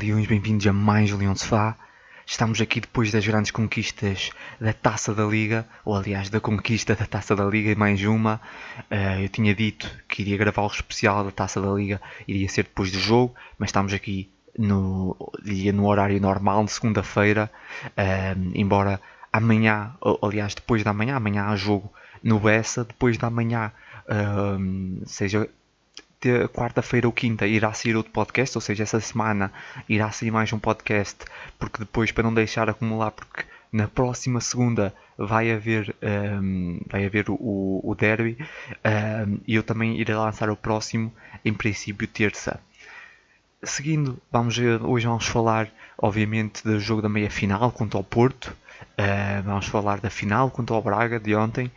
Leões, bem-vindos a mais Leão Sofá. Estamos aqui depois das grandes conquistas da Taça da Liga, ou aliás, da conquista da Taça da Liga e mais uma. Uh, eu tinha dito que iria gravar o especial da Taça da Liga, iria ser depois do jogo, mas estamos aqui no, no horário normal, de segunda-feira, uh, embora amanhã, aliás, depois da manhã, amanhã há jogo no Bessa, depois da manhã, uh, seja quarta-feira ou quinta irá sair outro podcast, ou seja, essa semana irá sair mais um podcast, porque depois para não deixar acumular, porque na próxima segunda vai haver, um, vai haver o, o derby um, e eu também irei lançar o próximo, em princípio terça. Seguindo, vamos, hoje vamos falar, obviamente, do jogo da meia-final contra o Porto. Uh, vamos falar da final contra o Braga de ontem.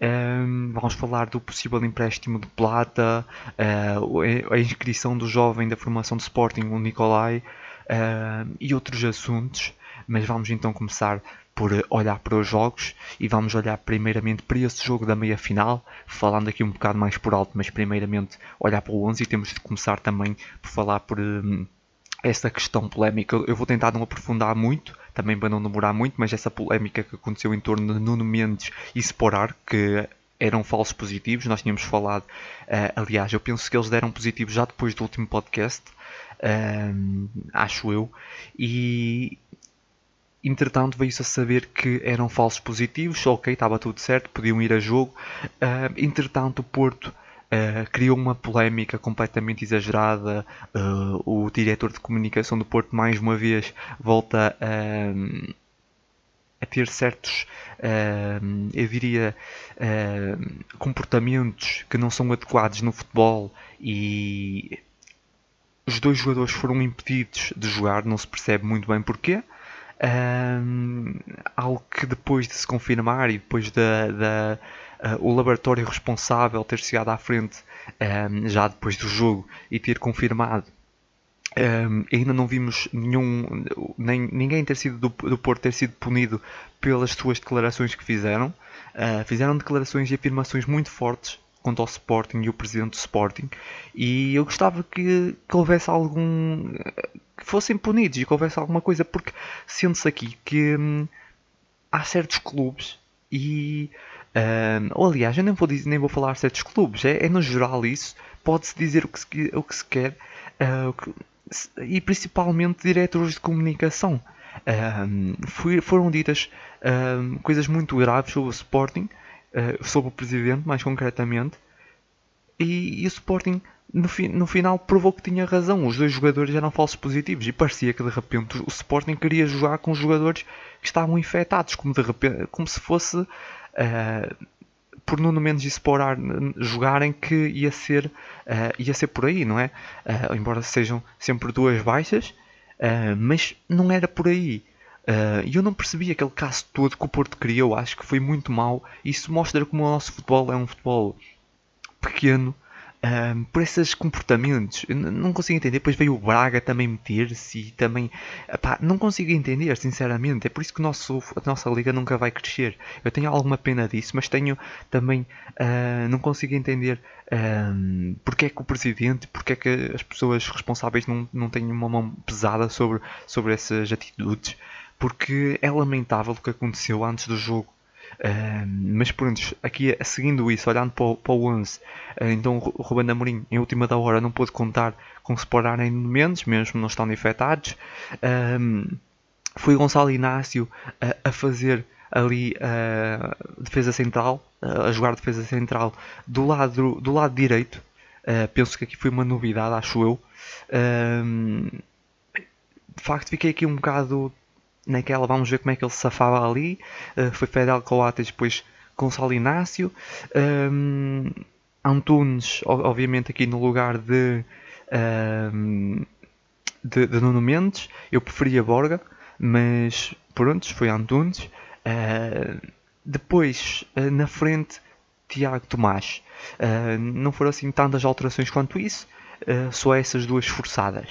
Um, vamos falar do possível empréstimo de Plata, uh, a inscrição do jovem da formação de Sporting, o Nicolai, uh, e outros assuntos. Mas vamos então começar por olhar para os jogos e vamos olhar primeiramente para esse jogo da meia final, falando aqui um bocado mais por alto, mas primeiramente olhar para o 11 e temos de começar também por falar por um, essa questão polémica. Eu vou tentar não aprofundar muito, também para não demorar muito, mas essa polémica que aconteceu em torno de Nuno Mendes e Sporar, que eram falsos positivos, nós tínhamos falado, uh, aliás, eu penso que eles deram positivos já depois do último podcast, uh, acho eu, e entretanto veio-se a saber que eram falsos positivos, ok, estava tudo certo, podiam ir a jogo, uh, entretanto o Porto Uh, criou uma polémica completamente exagerada. Uh, o diretor de comunicação do Porto, mais uma vez, volta uh, a ter certos, eu diria, comportamentos que não são adequados no futebol e os dois jogadores foram impedidos de jogar, não se percebe muito bem porquê. Algo que depois de se confirmar e depois da, uh, o laboratório responsável ter chegado à frente um, já depois do jogo e ter confirmado um, ainda não vimos nenhum, nem, ninguém ter sido do, do Porto ter sido punido pelas suas declarações que fizeram. Uh, fizeram declarações e afirmações muito fortes quanto ao Sporting e o presidente do Sporting. E eu gostava que, que houvesse algum. que fossem punidos e que houvesse alguma coisa, porque sente-se aqui que hum, há certos clubes e um, ou aliás, eu nem vou, dizer, nem vou falar certos clubes, é, é no geral isso, pode-se dizer o que se, o que se quer, uh, que, e principalmente diretores de comunicação. Um, foi, foram ditas um, coisas muito graves sobre o Sporting, uh, sobre o Presidente, mais concretamente, e, e o Sporting no, fi, no, final provou que tinha razão. Os dois jogadores eram falsos positivos e parecia que de repente o Sporting queria jogar com jogadores que estavam infectados, como, de repente, como se fosse uh, por Nuno Mendes e Sporar jogarem que ia ser, uh, ia ser por aí, não é? Uh, embora sejam sempre duas baixas, mas não era por aí. E eu não percebi aquele caso todo que o Porto criou, acho que foi muito mal. Isso mostra como o nosso futebol é um futebol pequeno, um, por esses comportamentos. Não consigo entender. Depois veio o Braga também meter-se e também. Epá, não consigo entender, sinceramente. É por isso que nosso, a nossa liga nunca vai crescer. Eu tenho alguma pena disso, mas tenho também. Uh, não consigo entender um, porque é que o presidente, porque é que as pessoas responsáveis não, não têm uma mão pesada sobre, sobre essas atitudes. Porque é lamentável o que aconteceu antes do jogo mas pronto, aqui seguindo isso, olhando para o, para o 11, uh, então o Ruben Amorim em última da hora não pôde contar com Sporar em momentos, mesmo não estando infectados. foi Gonçalo Inácio uh, a fazer ali a uh, defesa central, a jogar defesa central do lado, do lado direito. penso que aqui foi uma novidade, acho eu. de facto, fiquei aqui um bocado naquela vamos ver como é que ele se safava ali. Uh, foi Fedel Coates, depois Gonçalo Inácio. Um, Antunes, obviamente, aqui no lugar de, um, de, de, Nuno Mendes. Eu preferia Borga, mas pronto, foi Antunes. Uh, depois, uh, na frente, Tiago Tomás. Não foram assim tantas alterações quanto isso, só essas duas forçadas.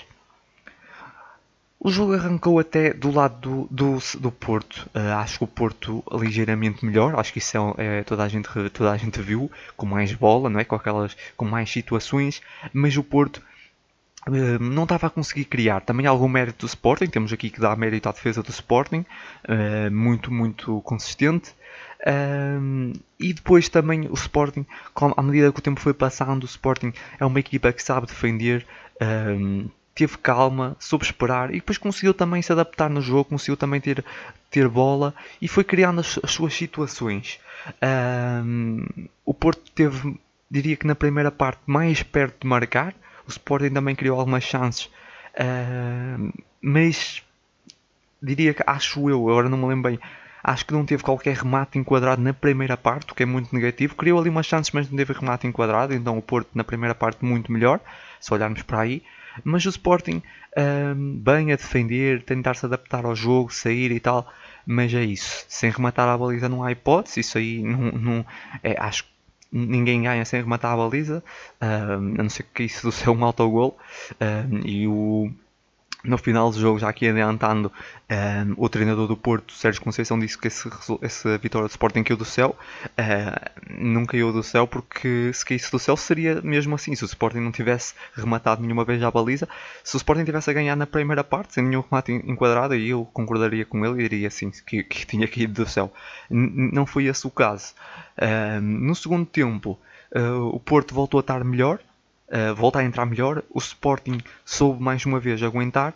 O jogo arrancou até do lado do, do, do Porto. Uh, acho que o Porto ligeiramente melhor. Acho que isso é, é, toda, a gente, toda a gente viu. Com mais bola, não é? Com, aquelas, com mais situações. Mas o Porto Uh, não estava a conseguir criar. Também algum mérito do Sporting, temos aqui que dar mérito à defesa do Sporting, uh, muito, muito consistente. E depois também o Sporting, à medida que o tempo foi passando, o Sporting é uma equipa que sabe defender, teve calma, soube esperar e depois conseguiu também se adaptar no jogo, conseguiu também ter, ter bola e foi criando as, as suas situações. Um, o Porto teve, diria que na primeira parte, mais perto de marcar, o Sporting também criou algumas chances, mas diria que acho eu, agora não me lembro bem Acho que não teve qualquer remate enquadrado na primeira parte, o que é muito negativo. Criou ali umas chances, mas não teve remate enquadrado. Então o Porto na primeira parte muito melhor, se olharmos para aí. Mas o Sporting um, bem a defender, tentar se adaptar ao jogo, sair e tal. Mas é isso. Sem rematar a baliza não há hipótese. Isso aí não, não é, acho que ninguém ganha sem rematar a baliza. Um, a não ser que isso seja um autogol. Um, e o no final do jogo, já aqui adiantando, um, ehm, o treinador do Porto, Sérgio Conceição, disse que esse, essa vitória do Sporting caiu do céu. Uh, não caiu do céu porque se caísse do céu seria mesmo assim. Se o Sporting não tivesse rematado nenhuma vez à baliza, se o Sporting tivesse a ganhar na primeira parte, sem nenhum remate enquadrado, aí eu concordaria com ele e diria assim que, que tinha caído do céu. N não foi esse o caso. Uh, no segundo tempo, uh, o Porto voltou a estar melhor uh, volta a entrar melhor. O Sporting soube mais uma vez aguentar.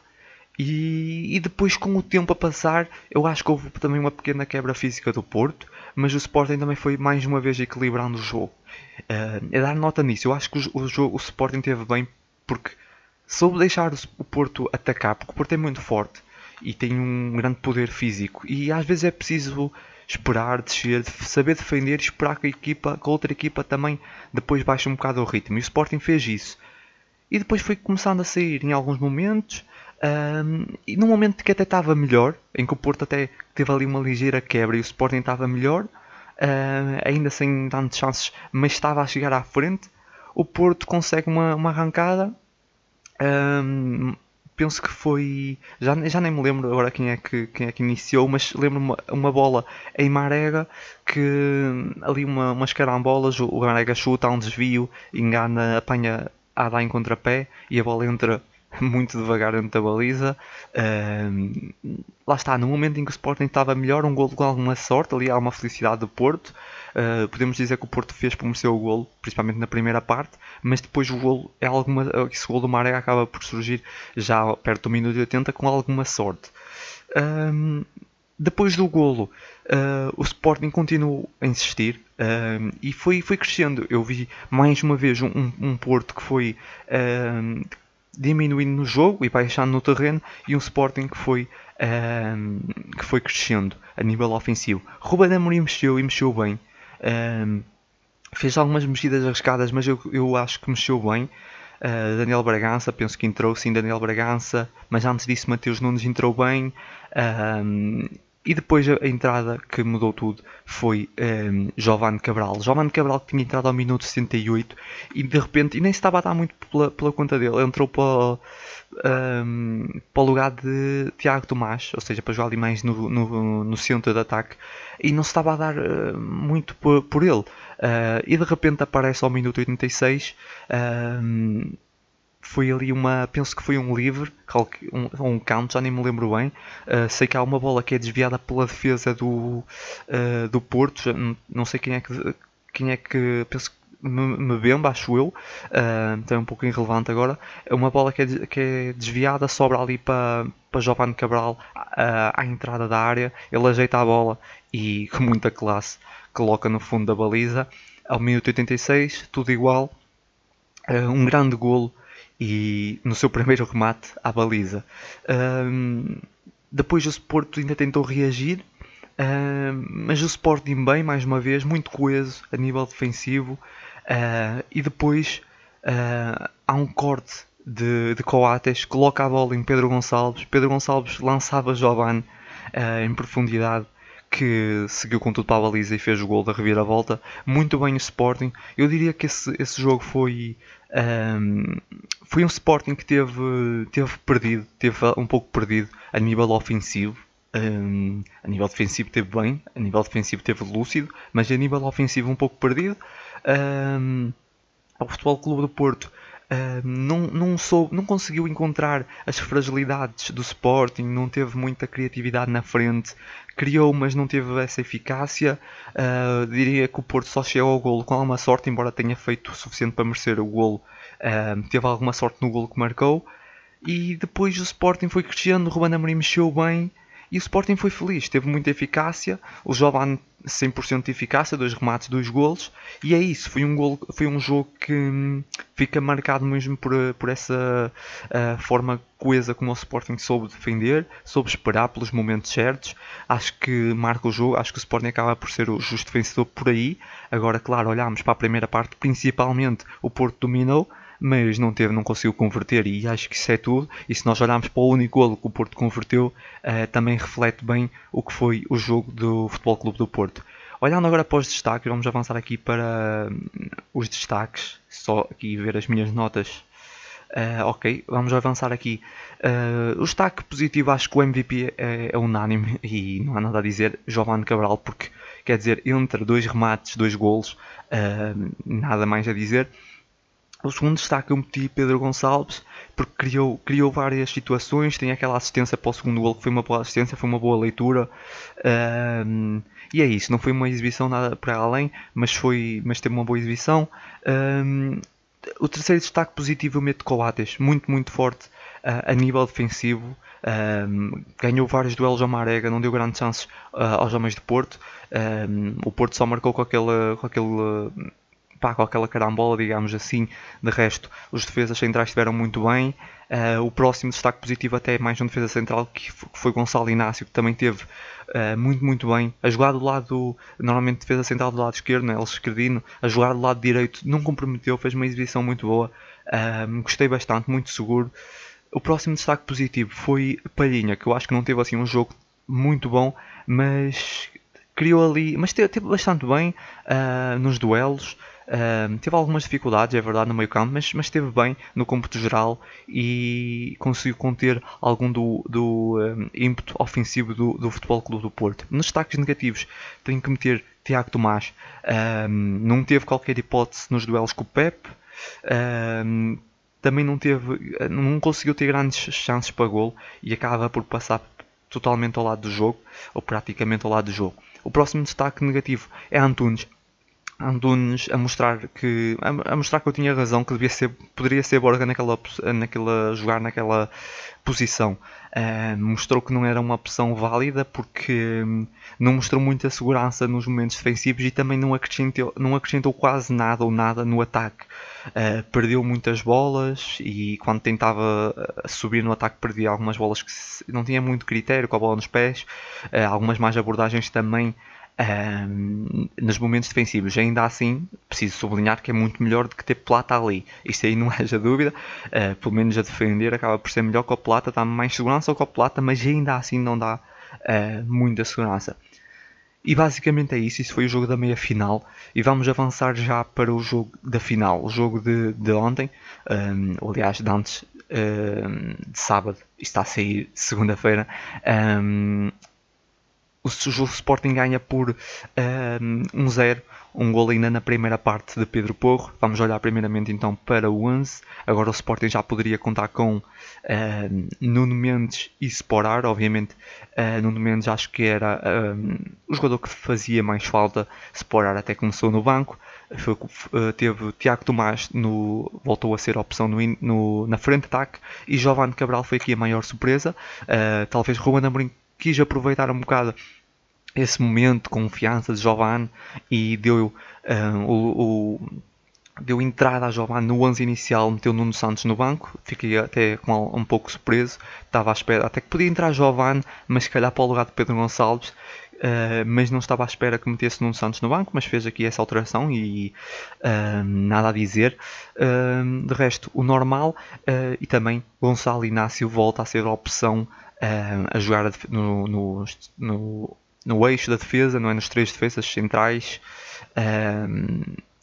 E, e, depois, com o tempo a passar, eu acho que houve também uma pequena quebra física do Porto, mas o Sporting também foi mais uma vez equilibrando o jogo. Uh, dar nota nisso. Eu acho que o, o, jogo, o Sporting teve bem porque soube deixar o Porto atacar, porque o Porto é muito forte e tem um grande poder físico. E às vezes é preciso esperar, descer, saber defender esperar que a, equipa, que a outra equipa também depois baixe um bocado o ritmo. E o Sporting fez isso. E depois foi começando a sair em alguns momentos. Um, e num momento que até estava melhor, em que o Porto até teve ali uma ligeira quebra e o Sporting estava melhor, ainda sem tantas chances, mas estava a chegar à frente, o Porto consegue uma, uma arrancada um, penso que foi. Já, já nem me lembro agora quem é que, quem é que iniciou, mas lembro uma, uma bola em Marega que ali uma, umas carambolas, o Marega chuta, há um desvio, engana, apanha a dar em contrapé e a bola entra muito devagar dentro da baliza. Um, lá está, no momento em que o Sporting estava melhor, um gol com alguma sorte, ali há uma felicidade do Porto. Uh, podemos dizer que o Porto fez por merecer o golo, principalmente na primeira parte, mas depois o golo é alguma, esse golo do Maré acaba por surgir já perto do minuto 80 com alguma sorte. Um, depois do golo, uh, o Sporting continuou a insistir uh, e foi, foi crescendo. Eu vi mais uma vez um, um Porto que foi uh, diminuindo no jogo e baixando no terreno e um Sporting que foi, que foi crescendo a nível ofensivo. Ruben Amorim mexeu e mexeu bem. Um, fez algumas mexidas arriscadas, mas eu, eu acho que mexeu bem. Uh, Daniel Bragança, penso que entrou sim Daniel Bragança, mas antes disso Mateus Nunes entrou bem. Um, e depois a, entrada que mudou tudo foi um, Giovanni Cabral. Giovanni Cabral que tinha entrado ao minuto 68 e de repente, e nem se estava a dar muito pela, pela conta dele, entrou para, um, para o lugar de Tiago Tomás, ou seja, para jogar ali mais no, no, no centro de ataque e não se estava a dar uh, muito por, por ele. Uh, e de repente aparece ao minuto 86. Um, foi ali uma, penso que foi um livre, um, um canto, já nem me lembro bem. Uh, sei que há uma bola que é desviada pela defesa do, uh, do Porto, não sei quem é que, quem é que penso que Mbemba, acho eu, uh, então é um pouco irrelevante agora. É uma bola que é, que é desviada, sobra ali para, para Giovanni Cabral uh, à entrada da área. Ele ajeita a bola e, com muita classe, coloca no fundo da baliza. Ao minuto 86, tudo igual. Uh, um grande golo e no seu primeiro remate à baliza. Um, depois o Sporto ainda tentou reagir, um, mas o Sporting bem, mais uma vez, muito coeso a nível defensivo. Uh, e depois uh, há um corte de, de Coates, coloca a bola em Pedro Gonçalves. Pedro Gonçalves lançava Giovanni uh, em profundidade que seguiu com tudo para a baliza e fez o gol da reviravolta. Muito bem o Sporting. Eu diria que esse, esse jogo foi um, foi um Sporting que teve, teve perdido, teve um pouco perdido a nível ofensivo. Um, a nível defensivo teve bem, a nível defensivo teve lúcido, mas a nível ofensivo um pouco perdido. Um, o Futebol Clube do Porto uh, não, não, soube, não conseguiu encontrar as fragilidades do Sporting, não teve muita criatividade na frente, criou, mas não teve essa eficácia. Uh, diria que o Porto só chegou ao golo com alguma sorte, embora tenha feito o suficiente para merecer o golo. Uh, teve alguma sorte no golo que marcou. E depois o Sporting foi crescendo, o Ruben Amorim mexeu bem e o Sporting foi feliz, teve muita eficácia, o Jovan 100% de eficácia, dois remates, dois golos, e é isso, foi um, golo, foi um jogo que hum, fica marcado mesmo por, por essa uh, forma coesa como o Sporting soube defender, soube esperar pelos momentos certos, acho que marca o jogo, acho que o Sporting acaba por ser o justo vencedor por aí, agora claro, olhamos para a primeira parte, principalmente o Porto dominou, mas não teve, não conseguiu converter e acho que isso é tudo. E se nós olharmos para o único golo que o Porto converteu, uh, também reflete bem o que foi o jogo do Futebol Clube do Porto. Olhando agora para os destaques, vamos avançar aqui para hum, os destaques, só aqui ver as minhas notas. Uh, ok, vamos avançar aqui. Uh, o destaque positivo, acho que o MVP é, é, unânime e não há nada a dizer. Giovanni Cabral, porque quer dizer, entre dois remates, dois golos, uh, nada mais a dizer. O segundo destaque eu meti Pedro Gonçalves porque criou, criou várias situações, tem aquela assistência para o segundo gol que foi uma boa assistência, foi uma boa leitura um, e é isso, não foi uma exibição nada para além, mas, foi, mas teve uma boa exibição. Um, o terceiro destaque positivo eu meto Coates, muito muito forte uh, a nível defensivo, um, ganhou vários duelos ao Marega, não deu grandes chances uh, aos homens de Porto. O Porto só marcou com aquele, com aquele com aquela carambola, digamos assim. De resto, os defesas centrais estiveram muito bem. Uh, o próximo destaque positivo até é mais um defesa central que foi Gonçalo Inácio, que também teve uh, muito, muito bem. A jogar do lado, normalmente defesa central do lado esquerdo, né, Elcio Esquerdino, a jogar do lado direito não comprometeu, fez uma exibição muito boa. Uh, gostei bastante, muito seguro. O próximo destaque positivo foi Palhinha, que eu acho que não teve assim um jogo muito bom, mas criou ali, mas teve, teve bastante bem nos duelos teve algumas dificuldades, é verdade, no meio campo, mas, mas esteve bem no cômputo geral e conseguiu conter algum do, do um, ímpeto ofensivo do, do Futebol Clube do Porto. Nos destaques negativos, tenho que meter Tiago Tomás. Um, não teve qualquer hipótese nos duelos com o Pep. Também não teve, não conseguiu ter grandes chances para gol e acaba por passar totalmente ao lado do jogo, ou praticamente ao lado do jogo. O próximo destaque negativo é Antunes. Antunes a mostrar que a, mostrar que eu tinha razão que devia ser poderia ser Borga naquela naquela jogar naquela posição. Uh, mostrou que não era uma opção válida porque um, não mostrou muita segurança nos momentos defensivos e também não acrescentou não acrescentou quase nada ou nada no ataque. Uh, perdeu muitas bolas e quando tentava eh, subir no ataque perdia algumas bolas que não tinha muito critério com a bola nos pés. Uh, algumas mais abordagens também um, nos momentos defensivos. Ainda assim, preciso sublinhar que é muito melhor do que ter Plata ali. Isso aí não haja dúvida. Uh, pelo menos a defender acaba por ser melhor que o Plata, dá mais segurança que o Plata, mas ainda assim não dá uh, muita segurança. E basicamente é isso, isso foi o jogo da meia final e vamos avançar já para o jogo da final, o jogo de, de ontem, um, aliás de antes de sábado, está a sair segunda-feira, um, o, o Sporting ganha por um, 1-0, um gol ainda na primeira parte de Pedro Porro. Vamos olhar primeiramente então para o 11. Agora o Sporting já poderia contar com uh, Nuno Mendes e Sporar. Obviamente, uh, Nuno Mendes acho que era um, o jogador que fazia mais falta. Sporar até começou no banco. Foi, uh, teve Tiago Tomás, no, voltou a ser a opção no, no, na frente de ataque. E Giovanni Cabral foi aqui a maior surpresa. Uh, talvez Ruben Amorim quis aproveitar um bocado esse momento de confiança de Giovanni e deu uh, o, o, deu entrada a Giovanni no 11 inicial, meteu Nuno Santos no banco, fiquei até com um pouco surpreso, estava à espera, até que podia entrar Giovanni, mas se calhar para o lugar de Pedro Gonçalves, uh, mas não estava à espera que metesse Nuno Santos no banco, mas fez aqui essa alteração e uh, nada a dizer. Uh, de resto, o normal e também Gonçalo Inácio volta a ser a opção a jogar no, no, no, no, eixo da defesa, não é? nos três defesas centrais,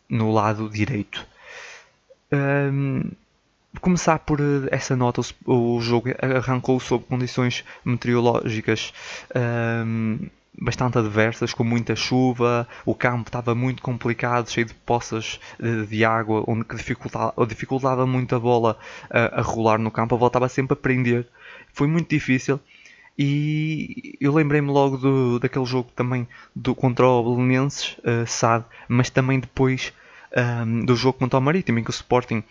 no lado direito. começar por eh, essa nota, o, jogo arrancou sob condições meteorológicas bastante adversas, com muita chuva, o campo estava muito complicado, cheio de poças de, de água, onde dificultava, dificultava muito a bola a, a rolar no campo, a bola estava sempre a prender. Foi muito difícil. E eu lembrei-me logo do, daquele jogo também do, contra o Belenenses, uh, SAD, mas também depois um, ehm, do jogo contra o Marítimo, em que o Sporting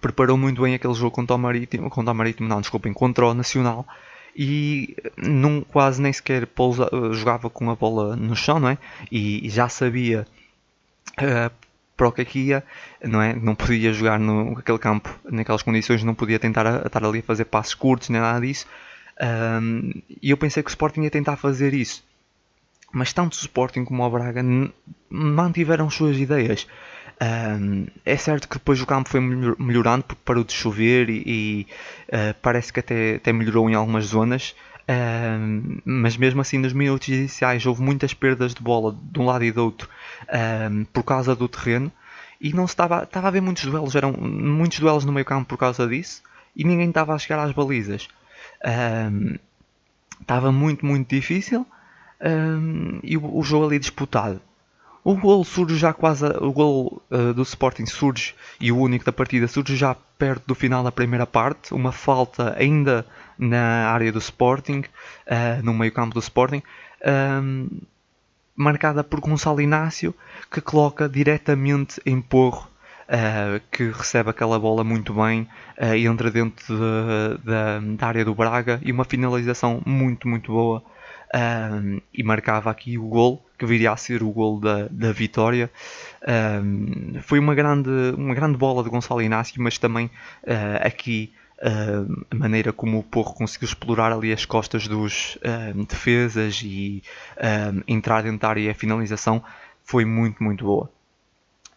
preparou muito bem aquele jogo contra o Marítimo, contra o Marítimo, não, desculpem, contra o Nacional, e não, quase nem sequer pousa, jogava com a bola no chão, não é? E, já sabia uh, para o que aqui ia, não é? Não podia jogar no aquele campo, naquelas condições, não podia tentar a, estar ali a fazer passos curtos, nem nada disso. Um, e eu pensei que o Sporting ia tentar fazer isso. Mas tanto o Sporting como o Braga mantiveram suas ideias. Um, é certo que depois o campo foi melhorando porque parou de chover e, e uh, parece que até, até melhorou em algumas zonas. Um, mas mesmo assim nos minutos iniciais houve muitas perdas de bola de um lado e do outro um, por causa do terreno e não estava, estava a haver muitos duelos, eram muitos duelos no meio campo por causa disso e ninguém estava a chegar às balizas. estava muito, muito difícil e o, o jogo ali disputado. O gol surge já quase. O gol uh, do Sporting surge e o único da partida surge já perto do final da primeira parte. Uma falta ainda na área do Sporting, uh, no meio-campo do Sporting, um, marcada por Gonçalo Inácio, que coloca diretamente em Porro. Uh, que recebe aquela bola muito bem uh, e entra dentro de, de, da área do Braga e uma finalização muito, muito boa um, e marcava aqui o gol que viria a ser o gol da, da vitória. Um, foi uma grande, uma grande bola de Gonçalo Inácio, mas também uh, aqui a maneira como o Porro conseguiu explorar ali as costas dos uh, defesas e entrar dentro da área e a finalização foi muito, muito boa.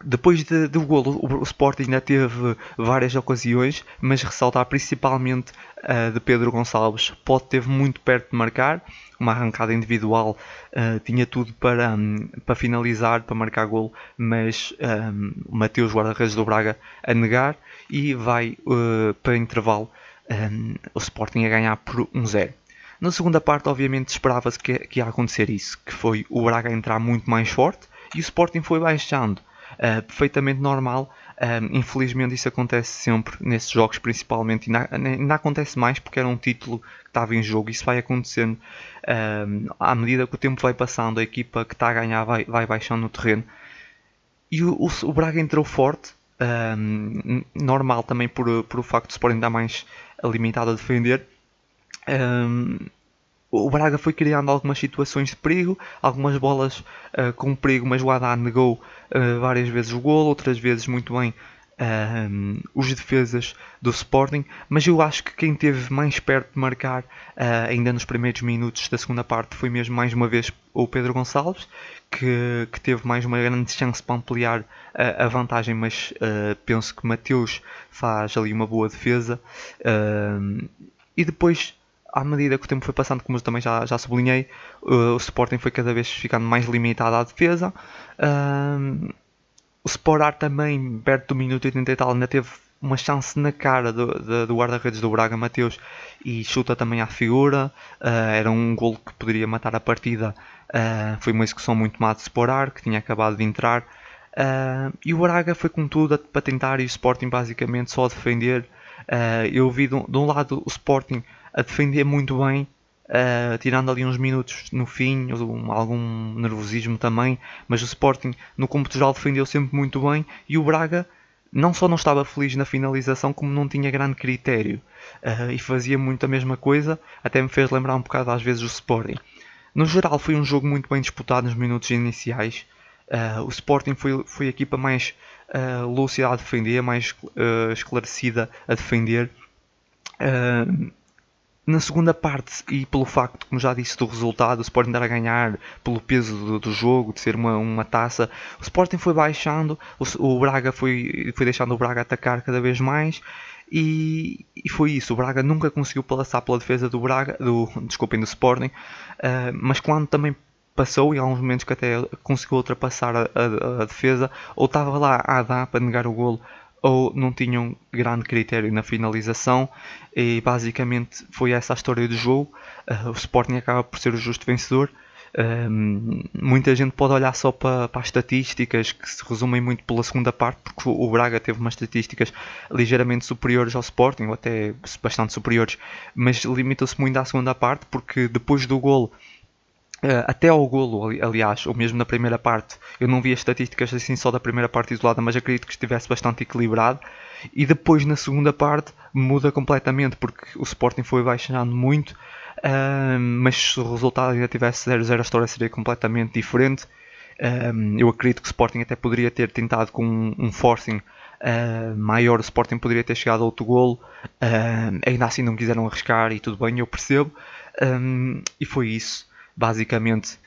Depois de, do golo, o, o Sporting ainda teve várias ocasiões, mas ressaltar principalmente a de Pedro Gonçalves. Pode teve muito perto de marcar, uma arrancada individual, uh, tinha tudo para, um, para finalizar, para marcar golo, mas um, o Mateus Guarda-Redes do Braga a negar e vai uh, para intervalo um, o Sporting a ganhar por 1-0. Na segunda parte, obviamente, esperava-se que, que ia acontecer isso, que foi o Braga entrar muito mais forte e o Sporting foi baixando. Uh, perfeitamente normal. Uh, infelizmente isso acontece sempre nesses jogos, principalmente. E ainda, acontece mais porque era um título que estava em jogo. Isso vai acontecendo uh, à medida que o tempo vai passando. A equipa que está a ganhar vai, vai baixando no terreno. E o, o, o Braga entrou forte. normal também por, por o facto de se Sporting estar mais limitado a defender o Braga foi criando algumas situações de perigo, algumas bolas uh, com perigo, mas o Haddad negou uh, várias vezes o gol, outras vezes muito bem uh, os defesas do Sporting, mas eu acho que quem teve mais perto de marcar ainda nos primeiros minutos da segunda parte foi mesmo mais uma vez o Pedro Gonçalves, que, que teve mais uma grande chance para ampliar a vantagem, mas penso que Mateus faz ali uma boa defesa. e depois à medida que o tempo foi passando, como eu também já, já sublinhei, uh, o Sporting foi cada vez ficando mais limitado à defesa. Uh, o Sporar também, perto do minuto 80 e tal, ainda teve uma chance na cara do, do, do guarda-redes do Braga, Mateus, e chuta também à figura. Uh, era um gol que poderia matar a partida. Uh, foi uma execução muito má de Sporar, que tinha acabado de entrar. Uh, e o Braga foi com tudo para tentar e o Sporting basicamente só a defender. eu vi de um, de um lado o Sporting a defender muito bem, uh, tirando ali uns minutos no fim, algum nervosismo também, mas o Sporting no campo geral defendeu sempre muito bem e o Braga não só não estava feliz na finalização, como não tinha grande critério uh, e fazia muito a mesma coisa, até me fez lembrar um bocado às vezes o Sporting. No geral, foi um jogo muito bem disputado nos minutos iniciais. Uh, o Sporting foi, foi a equipa mais uh, lúcida a defender, mais uh, esclarecida a defender. Uh, na segunda parte, e pelo facto, como já disse, do resultado, o Sporting dar a ganhar, pelo peso do, do, jogo, de ser uma, uma taça, o Sporting foi baixando, o, o, Braga foi, foi deixando o Braga atacar cada vez mais, e, e, foi isso. O Braga nunca conseguiu passar pela defesa do Braga, do, desculpem, do Sporting, uh, mas quando também passou, em alguns momentos que até conseguiu ultrapassar a, a, a defesa, ou estava lá a dar para negar o golo ou não tinham grande critério na finalização e basicamente foi essa a história do jogo. Uh, o Sporting acaba por ser o justo vencedor Um, muita gente pode olhar só para, para, as estatísticas que se resumem muito pela segunda parte, porque o Braga teve umas estatísticas ligeiramente superiores ao Sporting, ou até bastante superiores, mas limitou-se muito à segunda parte, porque depois do golo até ao golo, aliás, ou mesmo na primeira parte, eu não vi as estatísticas assim só da primeira parte isolada, mas acredito que estivesse bastante equilibrado. E depois na segunda parte muda completamente, porque o Sporting foi baixando muito, uh, mas se o resultado ainda tivesse 0-0, a história seria completamente diferente. Uh, eu acredito que o Sporting até poderia ter tentado com um forcing maior, o Sporting poderia ter chegado a outro golo, ainda assim não quiseram arriscar e tudo bem, eu percebo. e foi isso basicamente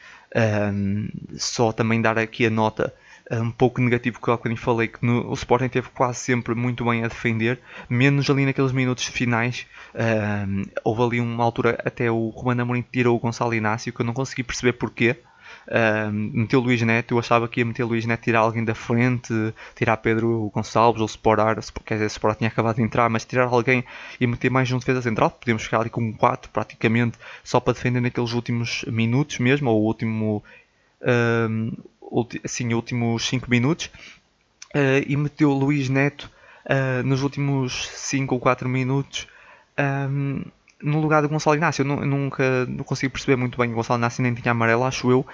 um, só também dar aqui a nota um pouco negativo que eu há falei que no, o Sporting teve quase sempre muito bem a defender, menos ali naqueles minutos finais. Um, houve ali uma altura até o Romano Amorim tirou o Gonçalo Inácio que eu não consegui perceber porquê. Uh, meteu Luís Neto, eu achava que ia meter Luís Neto, tirar alguém da frente, tirar Pedro Gonçalves ou Sporar, quer dizer, Sporar tinha acabado de entrar, mas tirar alguém e meter mais um defesa central, podíamos ficar ali com um 4 praticamente só para defender naqueles últimos minutos mesmo, ou o último, uh, assim, últimos 5 minutos, uh, e meteu Luís Neto ah, nos últimos 5 ou 4 minutos. Um, no lugar do Gonçalo Inácio. Eu, nunca não consigo perceber muito bem. O Gonçalo Inácio nem tinha amarelo, acho eu.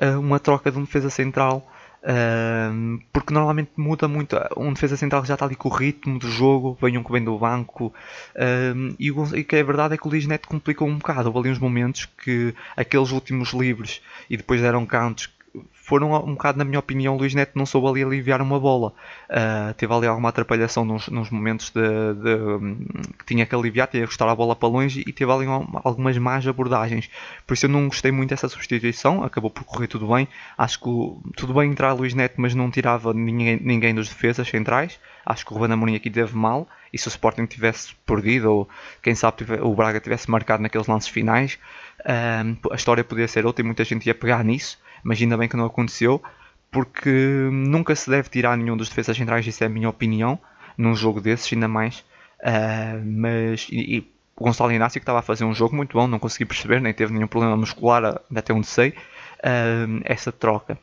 Uh, uma troca de um defesa central. Uh, porque normalmente muda muito. Um defesa central já está ali com o ritmo do jogo, vem um que vem do banco. E, o, e que é verdade é que o Luís Neto complicou um bocado. Houve ali uns momentos que aqueles últimos livres e depois deram cantos foram um bocado, na minha opinião, Luís Neto não soube ali aliviar uma bola. Uh, teve ali alguma atrapalhação nos, nos momentos de, de, que tinha que aliviar, tinha que gostar a bola para longe e teve ali algumas más abordagens. Por isso eu não gostei muito dessa substituição, acabou por correr tudo bem. Acho que tudo bem entrar Luís Neto, mas não tirava ninguém, ninguém dos defesas centrais. Acho que o Ruben Amorim aqui teve mal e se o Sporting tivesse perdido ou quem sabe o Braga tivesse marcado naqueles lances finais, uh, a história podia ser outra e muita gente ia pegar nisso mas ainda bem que não aconteceu, porque nunca se deve tirar nenhum dos defesas centrais, isso é a minha opinião, num jogo desses, ainda mais. Uh, mas e, e, o Gonçalo Inácio que estava a fazer um jogo muito bom, não consegui perceber, nem teve nenhum problema muscular, até onde sei, uh, essa troca.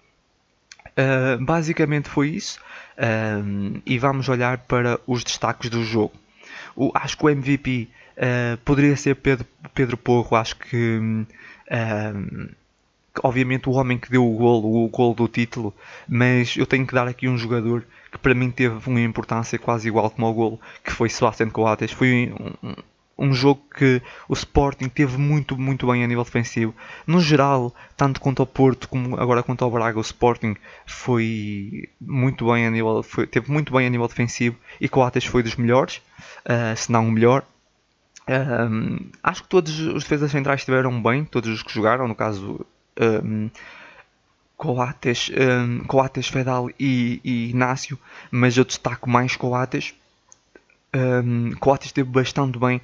Uh, basicamente foi isso, e vamos olhar para os destaques do jogo. O, acho que o MVP poderia ser Pedro, Pedro Porro, acho que obviamente o homem que deu o gol, o gol do título, mas eu tenho que dar aqui um jogador que para mim teve uma importância quase igual como o gol, que foi Sebastián Coates. Foi um, um, jogo que o Sporting teve muito, muito bem a nível defensivo. No geral, tanto quanto ao Porto como agora quanto ao Braga, o Sporting foi muito bem a nível, foi, teve muito bem a nível defensivo e Coates foi dos melhores, uh, se não o melhor. Um, acho que todos os defesas centrais estiveram bem, todos os que jogaram, no caso um, Coates, um, Coates Fedal e, e Inácio, mas eu destaco mais Coates. Um, Coates esteve bastante bem,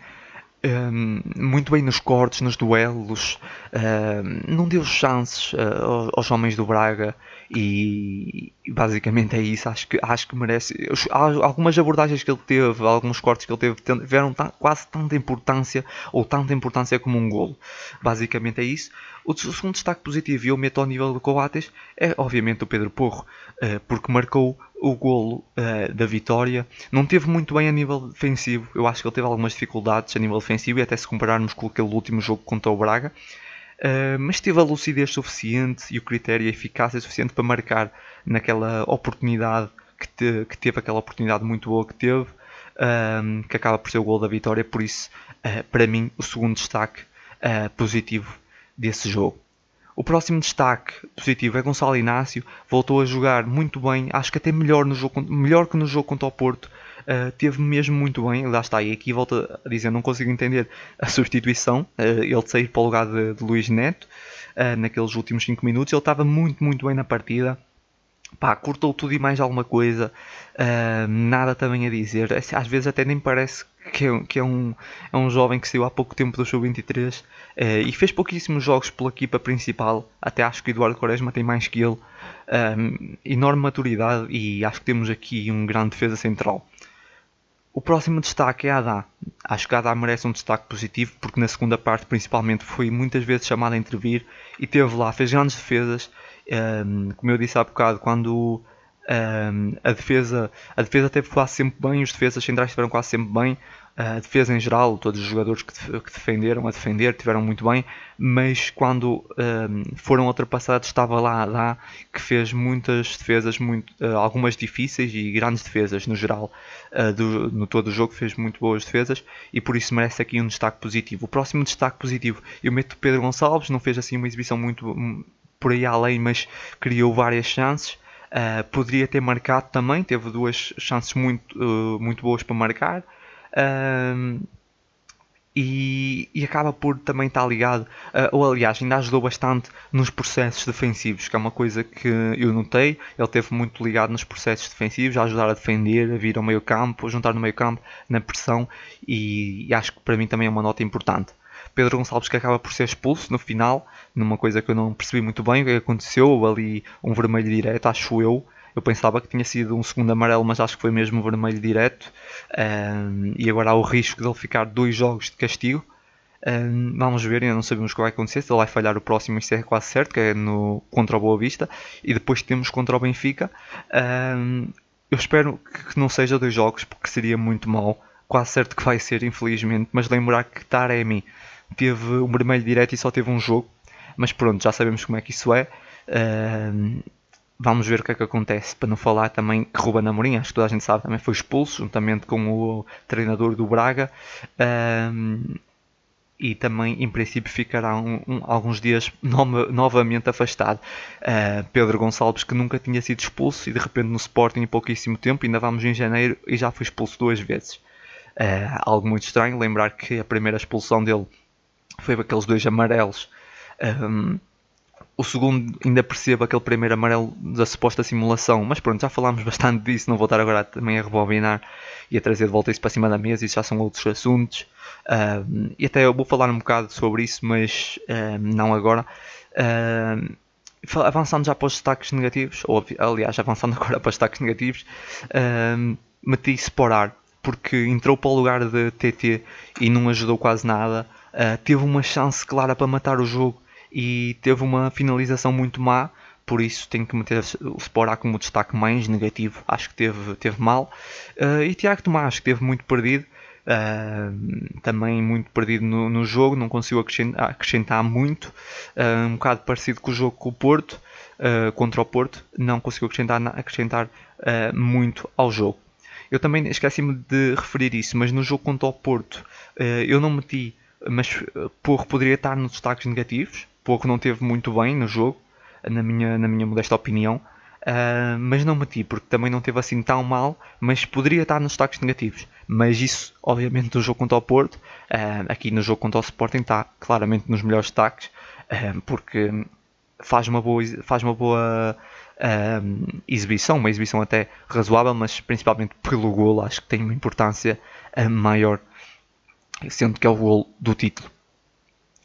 um, muito bem nos cortes, nos duelos, um, não deu chances uh, aos homens do Braga e, basicamente é isso. Acho que, acho que merece. Algumas abordagens que ele teve, alguns cortes que ele teve, tiveram quase tanta importância ou tanta importância como um golo. Basicamente é isso. O segundo destaque positivo, e eu meto ao nível do Coates, é obviamente o Pedro Porro, uh, porque marcou o golo uh, da vitória. Não teve muito bem a nível defensivo, eu acho que ele teve algumas dificuldades a nível defensivo, e até se compararmos com aquele último jogo contra o Braga. Uh, mas teve a lucidez suficiente e o critério e a eficácia suficiente para marcar naquela oportunidade que, te, que teve, aquela oportunidade muito boa que teve, uh, que acaba por ser o gol da vitória. Por isso, uh, para mim, o segundo destaque positivo desse jogo. O próximo destaque positivo é Gonçalo Inácio, voltou a jogar muito bem, acho que até melhor, no jogo, melhor que no jogo contra o Porto, uh, teve mesmo muito bem, lá está, e aqui volta a dizer, não consigo entender a substituição, uh, ele sair para o lugar de, de Luís Neto, uh, naqueles últimos 5 minutos, ele estava muito, muito bem na partida, pá, cortou tudo e mais alguma coisa, nada também a dizer, às vezes até nem parece que, é, que é, um, é um jovem que saiu há pouco tempo do Sub-23 e fez pouquíssimos jogos pela equipa principal, até acho que Eduardo Quaresma tem mais que ele, enorme maturidade e acho que temos aqui um grande defesa central. o próximo destaque é a Adá. Acho que a Adá merece um destaque positivo porque na segunda parte principalmente foi muitas vezes chamado a intervir e teve lá, fez grandes defesas. Um, como eu disse há bocado, quando um, a, defesa, a defesa teve quase sempre bem, os defesas centrais estiveram quase sempre bem a defesa em geral, todos os jogadores que, que, defenderam a defender tiveram muito bem, mas quando um, foram ultrapassados estava lá a Dá que fez muitas defesas, muito, uh, algumas difíceis e grandes defesas no geral, uh, do, no todo o jogo fez muito boas defesas e por isso merece aqui um destaque positivo. O próximo destaque positivo eu meto Pedro Gonçalves, não fez assim uma exibição muito um, por aí além, mas criou várias chances. Uh, poderia ter marcado também, teve duas chances muito, muito boas para marcar. Um, e, e, acaba por também estar ligado, uh, ou aliás, ainda ajudou bastante nos processos defensivos, que é uma coisa que eu notei. Ele teve muito ligado nos processos defensivos, a ajudar a defender, a vir ao meio campo, a juntar no meio campo, na pressão, e, e acho que para mim também é uma nota importante. Pedro Gonçalves que acaba por ser expulso no final, numa coisa que eu não percebi muito bem o que aconteceu, ali um vermelho direto, acho eu, eu pensava que tinha sido um segundo amarelo, mas acho que foi mesmo vermelho direto. Um, e agora há o risco de ele ficar dois jogos de castigo. Um, vamos ver, ainda não sabemos o que vai acontecer. Se ele vai falhar o próximo, isso é quase certo, que é no, contra o Boa Vista. E depois temos contra o Benfica. Um, eu espero que não seja dois jogos, porque seria muito mal. Quase certo que vai ser, infelizmente. Mas lembrar que Taremi teve um vermelho direto e só teve um jogo. Mas pronto, já sabemos como é que isso é. Um, Vamos ver o que é que acontece. Para não falar também que Ruben Amorim, acho que toda a gente sabe, também foi expulso, juntamente com o treinador do Braga. Um, e também, em princípio, ficará um, um, alguns dias no, novamente afastado. Uh, Pedro Gonçalves, que nunca tinha sido expulso e de repente no Sporting em pouquíssimo tempo, ainda vamos em janeiro e já foi expulso duas vezes. Uh, algo muito estranho, lembrar que a primeira expulsão dele foi aqueles dois amarelos. Um, o segundo ainda percebo aquele primeiro amarelo da suposta simulação, mas pronto, já falámos bastante disso, não vou estar agora também a rebobinar e a trazer de volta isso para cima da mesa, isso já são outros assuntos. Uh, e até eu vou falar um bocado sobre isso, mas uh, não agora. Uh, avançando já para os destaques negativos, ou aliás, avançando agora para os destaques negativos, meti Sporar, porque entrou para o lugar de TT e não ajudou quase nada. Teve uma chance clara para matar o jogo e teve uma finalização muito má, por isso tenho que meter o Sporá como destaque mais negativo. Acho que teve, teve mal. Uh, e Tiago Tomás, que teve muito perdido, uh, também muito perdido no, no, jogo, não conseguiu acrescentar, acrescentar muito. Uh, um bocado parecido com o jogo com o Porto, contra o Porto, não conseguiu acrescentar, acrescentar muito ao jogo. Eu também esqueci-me de referir isso, mas no jogo contra o Porto eu não meti, mas Porro poderia estar nos destaques negativos pouco não teve muito bem no jogo, na minha, na minha modesta opinião. Uh, mas não meti porque também não teve assim tão mal, mas poderia estar nos destaques negativos. Mas isso, obviamente, no jogo contra o Porto, uh, aqui no jogo contra o Sporting, está claramente nos melhores destaques, uh, porque faz uma boa, faz uma boa exibição, uma exibição até razoável, mas principalmente pelo gol, acho que tem uma importância maior, sendo que é o gol do título.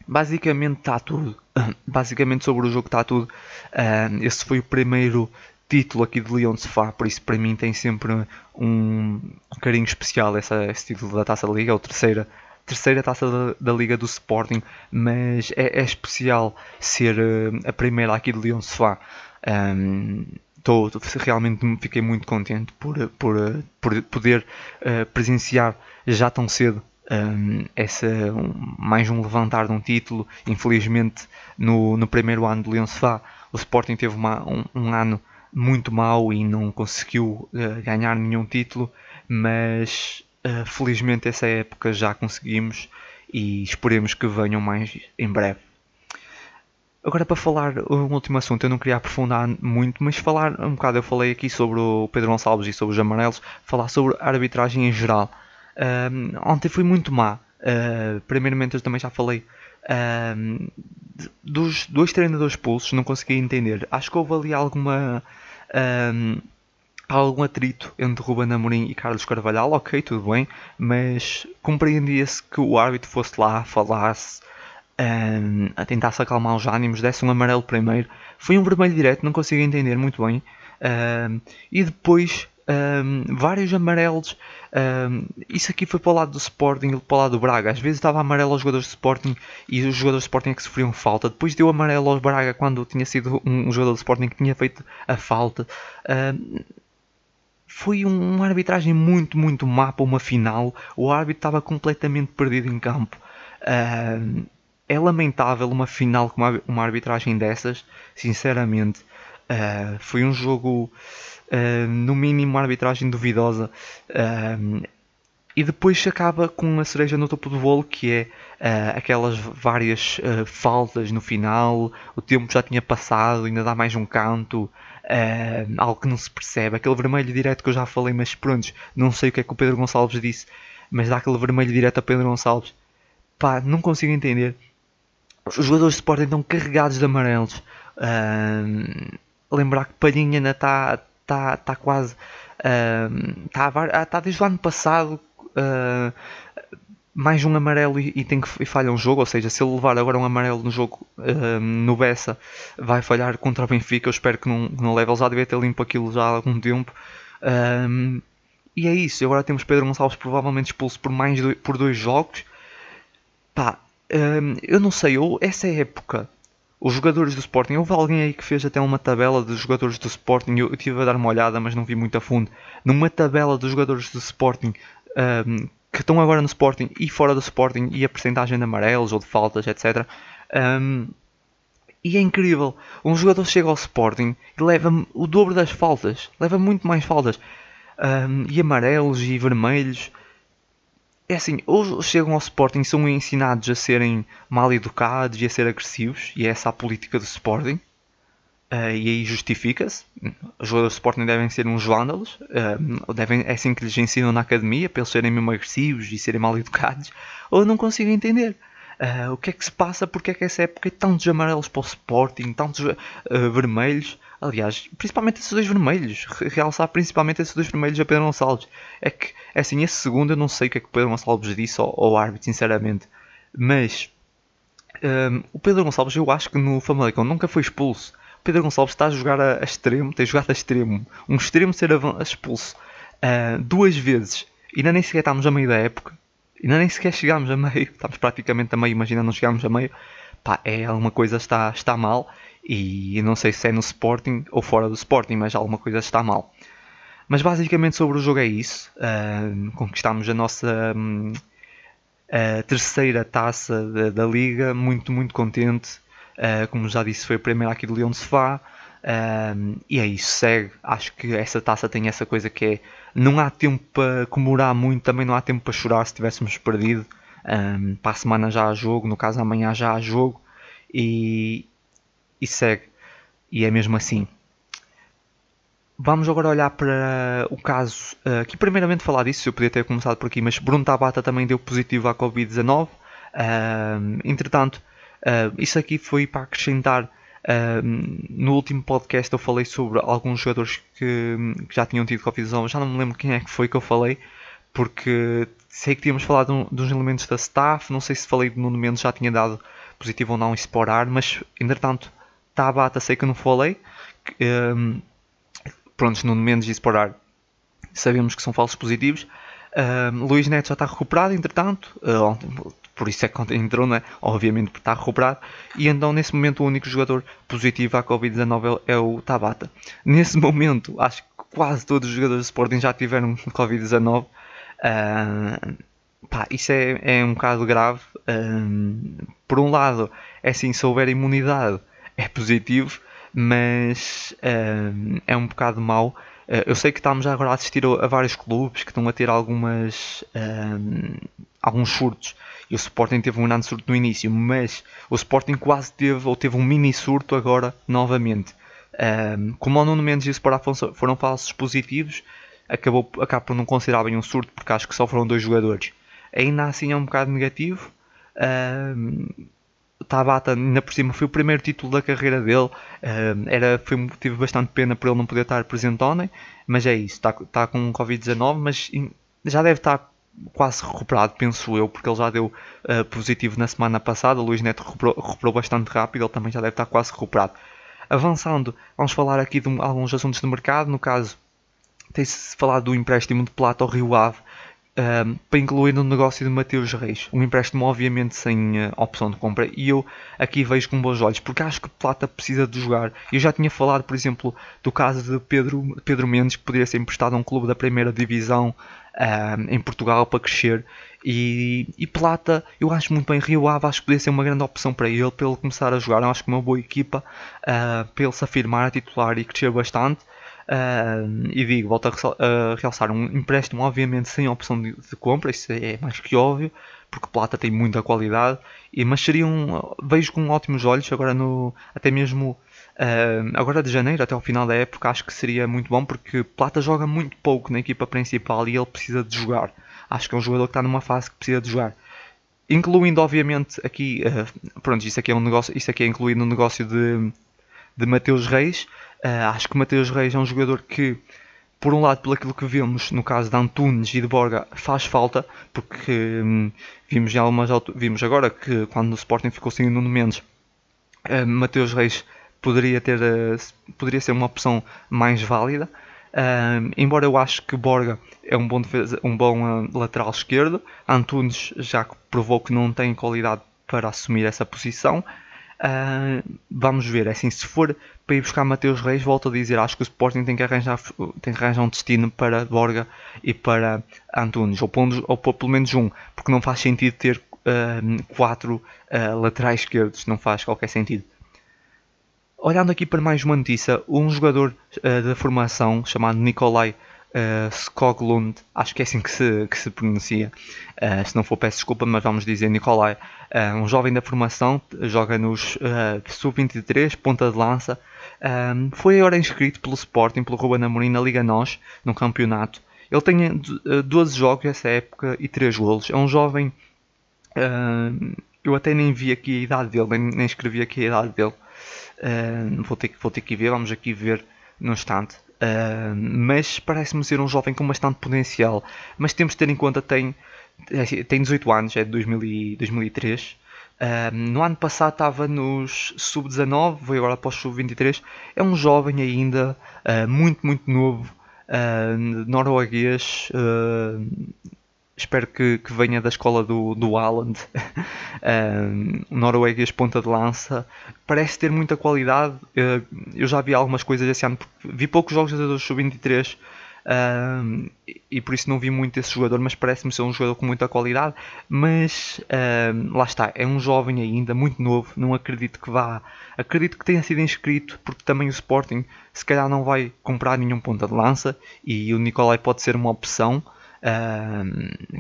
Basicamente está tudo. Basicamente sobre o jogo está tudo. Uh, esse foi o primeiro título aqui de Leão de Sofá, por isso para mim tem sempre um, carinho especial essa, esse título da Taça da Liga, é a terceira, terceira Taça da, da Liga do Sporting, mas é, é especial ser uh, a primeira aqui de Leão de. Um, tô, realmente fiquei muito contente por, por, por poder uh, presenciar já tão cedo um, essa, um, mais um levantar de um título. Infelizmente, no, no primeiro ano do Leão Sefá, o Sporting teve uma, um, um, ano muito mau e não conseguiu uh, ganhar nenhum título, mas uh, felizmente essa época já conseguimos e esperemos que venham mais em breve. Agora para falar um último assunto, eu não queria aprofundar muito, mas falar um bocado, eu falei aqui sobre o Pedro Gonçalves e sobre os amarelos, falar sobre a arbitragem em geral. Um, ontem foi muito má. Uh, primeiramente, eu também já falei um, dos dois treinadores pulsos, não consegui entender. Acho que houve ali alguma. Um, algum atrito entre Ruben Amorim e Carlos Carvalhal, ok, tudo bem, mas compreendia-se que o árbitro fosse lá, falasse, um, a tentar se acalmar os ânimos, desse um amarelo primeiro. Foi um vermelho direto, não consigo entender muito bem. Um, e depois um, vários amarelos. Um, isso aqui foi para o lado do Sporting e para o lado do Braga. Às vezes estava amarelo aos jogadores do Sporting e os jogadores do Sporting é que sofriam falta. Depois deu amarelo aos Braga quando tinha sido um, jogador do Sporting que tinha feito a falta. Um, foi uma arbitragem muito, muito má para uma final. O árbitro estava completamente perdido em campo. é lamentável uma final com uma, uma arbitragem dessas, sinceramente. Uh, foi um jogo no mínimo uma arbitragem duvidosa. E depois acaba com a cereja no topo do bolo, que é uh, aquelas várias uh, faltas no final, o tempo já tinha passado, ainda dá mais um canto, uh, algo que não se percebe, aquele vermelho direto que eu já falei, mas pronto, não sei o que é que o Pedro Gonçalves disse, mas dá aquele vermelho direto a Pedro Gonçalves. Pá, não consigo entender. Os jogadores de Sporting estão carregados de amarelos. lembrar que Palhinha ainda está está tá quase. Está uh, tá desde o ano passado. Uh, mais um amarelo e, e, tem que, e falha um jogo, ou seja, se ele levar agora um amarelo no jogo uh, no Bessa, vai falhar contra o Benfica. Eu espero que não, não leve. Ele já devia ter limpo aquilo já há algum tempo. Um, e é isso. Agora temos Pedro Gonçalves provavelmente expulso por mais do, por dois jogos. Pá, um, eu não sei. Eu, essa é época os jogadores do Sporting, houve alguém aí que fez até uma tabela dos jogadores do Sporting, eu, estive a dar uma olhada, mas não vi muito a fundo, numa tabela dos jogadores do Sporting um, que estão agora no Sporting e fora do Sporting e a percentagem de amarelos ou de faltas, etc. Um, e é incrível, um jogador chega ao Sporting e leva o dobro das faltas, leva muito mais faltas, um, e amarelos e vermelhos, é assim, ou chegam ao Sporting e são ensinados a serem mal educados e a ser agressivos, e é essa a política do Sporting, uh, e aí justifica-se. Os jogadores do Sporting devem ser uns vândalos, uh, devem, é assim que lhes ensinam na academia, para eles serem mesmo agressivos e serem mal educados, ou não consigo entender. Uh, o que é que se passa? Porque é que essa época é tantos amarelos para o Sporting, tantos vermelhos? Aliás, principalmente esses dois vermelhos. Realçar principalmente esses dois vermelhos a Pedro Gonçalves. É que, é assim, esse segundo eu não sei o que é que o Pedro Gonçalves disse ao, ao árbitro, sinceramente. Mas, um, o Pedro Gonçalves eu acho que no Famalicão nunca foi expulso. O Pedro Gonçalves está a jogar a, a extremo, tem jogado a extremo. Um extremo ser expulso uh, duas vezes. E ainda nem sequer estamos a meio da época. Ainda nem sequer chegámos a meio. Estamos praticamente a meio, imagina não chegámos a meio. Pá, é alguma coisa está, está mal. E não sei se é no Sporting ou fora do Sporting, mas alguma coisa está mal. Mas basicamente sobre o jogo é isso. Uh, conquistamos a nossa um, a terceira taça da, da, Liga, muito, muito contente. Uh, como já disse, foi a primeira aqui do Leão de Sofá. E é isso, segue. Acho que essa taça tem essa coisa que é. Não há tempo para comemorar muito, também não há tempo para chorar se tivéssemos perdido. Um, para a semana já há jogo, no caso amanhã já há jogo. E, e segue. E é mesmo assim. Vamos agora olhar para o caso. Uh, aqui, primeiramente, falar disso. Eu podia ter começado por aqui, mas Bruno Tabata também deu positivo à Covid-19. Uh, entretanto, uh, isso aqui foi para acrescentar. No último podcast eu falei sobre alguns jogadores que, que já tinham tido Covid-19. Já não me lembro quem é que foi que eu falei, porque sei que tínhamos falado dos elementos da staff. Não sei se falei de Nuno Mendes já tinha dado positivo ou não explorar, mas entretanto Tabata sei que não falei. Um, ehm, pronto, no Mendes Sporar sabemos que são falsos positivos. Um, ehm, Luís Neto já está recuperado, entretanto. Uh, por isso é que entrou, né? obviamente está recuperado. E então, nesse momento, o único jogador positivo à Covid-19 é o Tabata. Nesse momento, acho que quase todos os jogadores de Sporting já tiveram Covid-19. Uh, isso é, é um bocado grave. por um lado, é assim, se houver imunidade, é positivo, mas uh, é um bocado mau. Uh, eu sei que estamos agora a assistir a, vários clubes que estão a ter algumas, uh, alguns surtos. E o Sporting teve um grande surto no início, mas o Sporting quase teve, ou teve um mini surto agora novamente. como o Nuno Mendes e o Afonso foram falsos positivos, acabou, acabou por não considerar bem um surto, porque acho que só foram dois jogadores. Ainda assim é um bocado negativo. Tabata, ainda por cima, foi o primeiro título da carreira dele. Era, foi, tive bastante pena por ele não poder estar presente ontem, mas é isso. Está, está com Covid-19, mas já deve estar quase recuperado, penso eu, porque ele já deu uh, positivo na semana passada. O Luís Neto recuperou, recuperou, bastante rápido, ele também já deve estar quase recuperado. Avançando, vamos falar aqui de alguns assuntos de mercado. No caso, tem-se falado do empréstimo de Plata ao Rio Ave um, para incluir no negócio de Mateus Reis. Um empréstimo, obviamente, sem uh, opção de compra. E eu aqui vejo com bons olhos, porque acho que Plata precisa de jogar. Eu já tinha falado, por exemplo, do caso de Pedro, Pedro Mendes, que poderia ser emprestado a um clube da primeira divisão um, em Portugal para crescer. E, e, Plata, eu acho muito bem. Rio Ave, acho que poderia ser uma grande opção para ele, para ele começar a jogar. Eu acho que uma boa equipa, uh, para ele se afirmar a titular e crescer bastante. Uh, e digo, volto a, realçar um empréstimo, obviamente, sem opção de, de, compra, isso é mais que óbvio, porque Plata tem muita qualidade, e, mas seria um, vejo com ótimos olhos, agora no, até mesmo uh, agora de janeiro até ao final da época, acho que seria muito bom, porque Plata joga muito pouco na equipa principal e ele precisa de jogar. Acho que é um jogador que está numa fase que precisa de jogar. Incluindo, obviamente, aqui, uh, pronto, isso aqui é um negócio, isso aqui é incluído no negócio de, de Mateus Reis, Uh, acho que Mateus Reis é um jogador que, por um lado, pelo aquilo que vimos no caso de Antunes e de Borga, faz falta, porque hum, vimos, em algumas, vimos agora que quando o Sporting ficou sem o Nuno Mendes, uh, Mateus Reis poderia, ter, uh, poderia ser uma opção mais válida. Uh, embora eu acho que Borga é um bom, defesa, um bom uh, lateral esquerdo, Antunes já provou que não tem qualidade para assumir essa posição. Uh, vamos ver, é assim, se for para ir buscar Mateus Reis, volto a dizer, acho que o Sporting tem que arranjar, tem que arranjar um destino para Borga e para Antunes, ou, ou, ou pelo menos um, porque não faz sentido ter uh, quatro uh, laterais esquerdos, não faz qualquer sentido. Olhando aqui para mais uma notícia, um jogador da formação chamado Nikolai uh, Skoglund, acho que é assim que se, que se pronuncia. Uh, se não for, peço desculpa, mas vamos dizer Nicolai. Uh, um jovem da formação, joga nos uh, Sub-23, ponta de lança. Foi agora inscrito pelo Sporting, pelo Ruben Amorim na Liga NOS, no campeonato. Ele tem 12 jogos nessa época e 3 golos. É um jovem. eu até nem vi aqui a idade dele, nem, nem escrevi aqui a idade dele. vou, ter, vou ter que ver, vamos aqui ver no instante. Uh, mas parece-me ser um jovem com bastante potencial. Mas temos de ter em conta tem tem 18 anos, é de 2003. Uh, no ano passado estava nos sub-19, foi agora para o sub-23. É um jovem ainda, uh, muito, muito novo, norueguês, espero que, que, venha da escola do, do Haaland, um, norueguês ponta de lança, parece ter muita qualidade. Uh, eu já vi algumas coisas esse ano, vi poucos jogos do Sub-23 um, e por isso não vi muito esse jogador, mas parece-me ser um jogador com muita qualidade. Mas um, lá está, é um jovem ainda, muito novo, não acredito que vá. Acredito que tenha sido inscrito, porque também o Sporting se calhar não vai comprar nenhum ponta de lança e o Nicolai pode ser uma opção.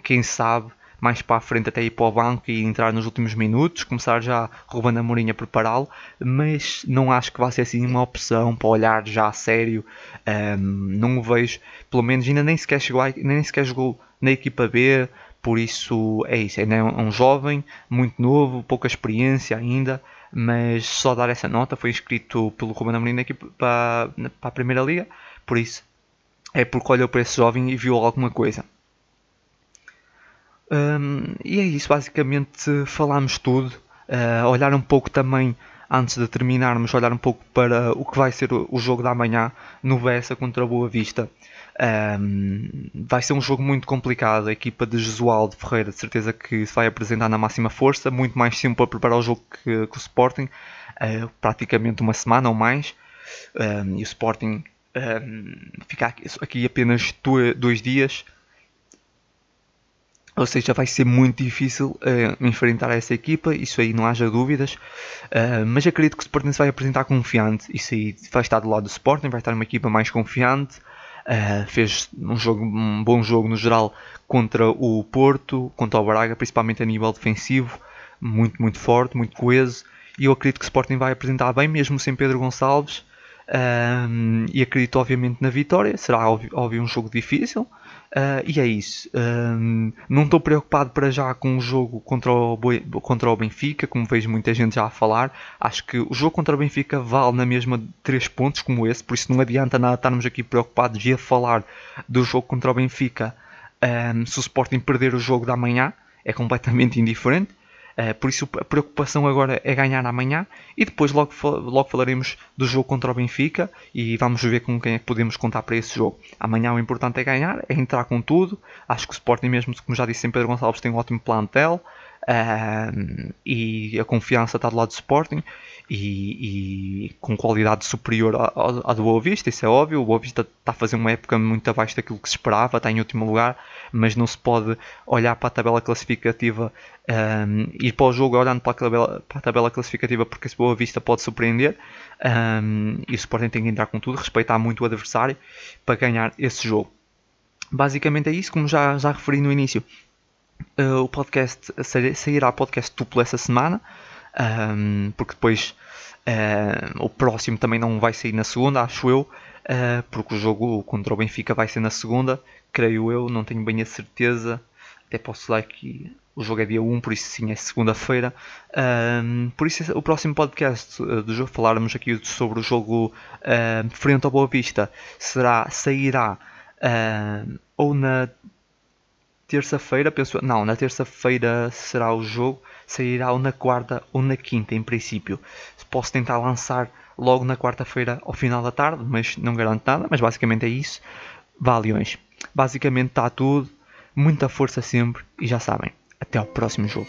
Quem sabe mais para a frente até ir para o banco e entrar nos últimos minutos, começar já roubando a Mourinho a prepará-lo, mas não acho que vai ser assim uma opção para olhar já a sério. Um, não o vejo, pelo menos ainda nem sequer chegou, nem sequer jogou na equipa B, por isso é isso, ainda é um jovem, muito novo, pouca experiência ainda, mas só dar essa nota, foi inscrito pelo Ruben Amorim na equipa para, para a Primeira Liga, por isso é porque olhou para esse jovem e viu alguma coisa. Um, e é isso, basicamente falámos tudo. Uh, olhar um pouco também, antes de terminarmos, olhar um pouco para o que vai ser o, jogo da manhã no Bessa contra a Boa Vista. Um, vai ser um jogo muito complicado. A equipa de Jesualdo Ferreira, de certeza que se vai apresentar na máxima força. Muito mais simples para preparar o jogo que, que o Sporting, uh, praticamente uma semana ou mais. Um, e o Sporting fica aqui, aqui apenas dois dias ou seja, vai ser muito difícil uh, enfrentar essa equipa, isso aí não haja dúvidas. Uh, mas acredito que o Sporting se vai apresentar confiante. Isso aí vai estar do lado do Sporting, vai estar uma equipa mais confiante. Uh, fez um, jogo, um bom jogo no geral contra o Porto, contra o Braga, principalmente a nível defensivo. Muito, muito forte, muito coeso. E eu acredito que o Sporting vai apresentar bem, mesmo sem Pedro Gonçalves. E acredito, obviamente, na vitória. Será, óbvio, óbvio um jogo difícil. Uh, e é isso. Um, não estou preocupado para já com o jogo contra o, contra o Benfica, como vejo muita gente já a falar. Acho que o jogo contra o Benfica vale na mesma 3 pontos como esse, por isso não adianta nada estarmos aqui preocupados e a falar do jogo contra o Benfica um, se o Sporting perder o jogo da manhã. É completamente indiferente. Uh, por isso a preocupação agora é ganhar amanhã e depois logo, logo falaremos do jogo contra o Benfica e vamos ver com quem é que podemos contar para esse jogo. Amanhã o importante é ganhar, é entrar com tudo. Acho que o Sporting mesmo, como já disse em Pedro Gonçalves, tem um ótimo plantel. Uh, e a confiança está do lado do Sporting e, e com qualidade superior à, do Boa Vista, isso é óbvio. O Boa Vista está a fazer uma época muito abaixo daquilo que se esperava, está em último lugar, mas não se pode olhar para a tabela classificativa um, ir para o jogo olhando para a tabela, para a tabela classificativa porque esse Boa Vista pode surpreender um, e o Sporting tem que entrar com tudo, respeitar muito o adversário para ganhar esse jogo. Basicamente é isso, como já, já referi no início. Uh, o podcast sairá podcast duplo essa semana um, porque depois uh, o próximo também não vai sair na segunda, acho eu, uh, porque o jogo contra o Benfica vai ser na segunda, creio eu, não tenho bem a certeza, até posso dar que o jogo é dia 1, por isso sim é segunda-feira. Um, por isso o próximo podcast uh, do jogo, falarmos aqui sobre o jogo uh, frente ao Boa Vista, será, sairá uh, ou na terça-feira, penso, não, na terça-feira será o jogo, sairá ou na quarta ou na quinta, em princípio. Posso tentar lançar logo na quarta-feira ao final da tarde, mas não garanto nada, mas basicamente é isso. Valiões. Basicamente está tudo, muita força sempre e já sabem, até ao próximo jogo.